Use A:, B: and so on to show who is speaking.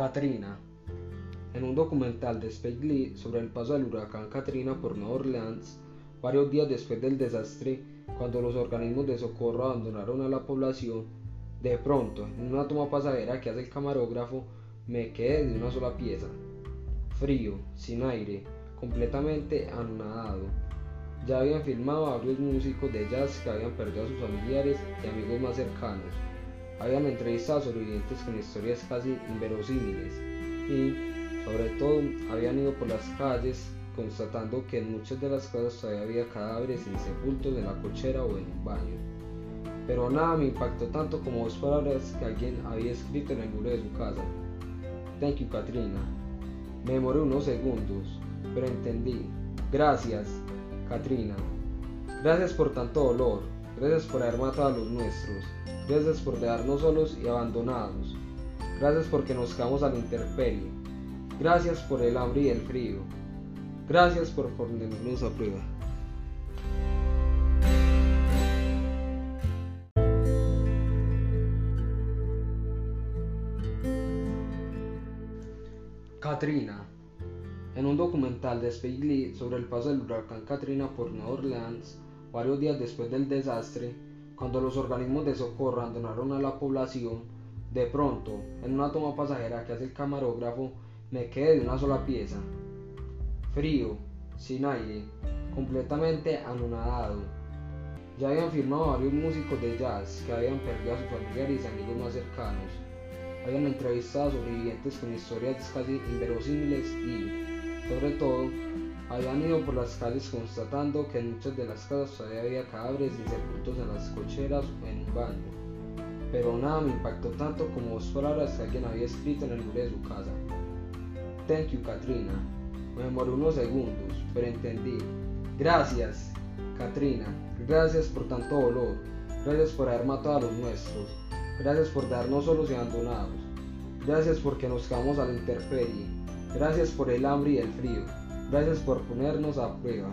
A: Katrina. En un documental de Spike Lee sobre el paso del huracán Katrina por Nueva Orleans, varios días después del desastre, cuando los organismos de socorro abandonaron a la población, de pronto, en una toma pasajera que hace el camarógrafo, me quedé de una sola pieza. Frío, sin aire, completamente anonadado. Ya habían filmado a varios músicos de jazz que habían perdido a sus familiares y amigos más cercanos habían entrevistado a sobrevivientes con historias casi inverosímiles y, sobre todo, habían ido por las calles constatando que en muchas de las casas todavía había cadáveres insepultos en la cochera o en un baño. Pero nada me impactó tanto como dos palabras que alguien había escrito en el muro de su casa. Thank you, Katrina. Me demoré unos segundos, pero entendí. Gracias, Katrina. Gracias por tanto dolor. Gracias por haber matado a los nuestros. Gracias por dejarnos solos y abandonados. Gracias porque nos quedamos a la intemperie. Gracias por el hambre y el frío. Gracias por ponernos a prueba. Katrina. En un documental de Spike Lee sobre el paso del huracán Katrina por Nueva Orleans, varios días después del desastre, cuando los organismos de socorro abandonaron a la población, de pronto, en una toma pasajera que hace el camarógrafo, me quedé de una sola pieza. Frío, sin aire, completamente anonadado. Ya habían firmado varios músicos de jazz que habían perdido a sus familiares y amigos más cercanos. Habían entrevistado a sobrevivientes con historias casi inverosímiles y, sobre todo, habían ido por las calles constatando que en muchas de las casas todavía había cadáveres insepultos en las cocheras o en un baño. Pero nada me impactó tanto como dos palabras que alguien había escrito en el muro de su casa. Thank you, Katrina. Me demoré unos segundos, pero entendí. Gracias, Katrina. Gracias por tanto dolor. Gracias por haber matado a los nuestros. Gracias por darnos solos y abandonados. Gracias porque nos quedamos a la intemperie. Gracias por el hambre y el frío. Gracias por ponernos a prueba.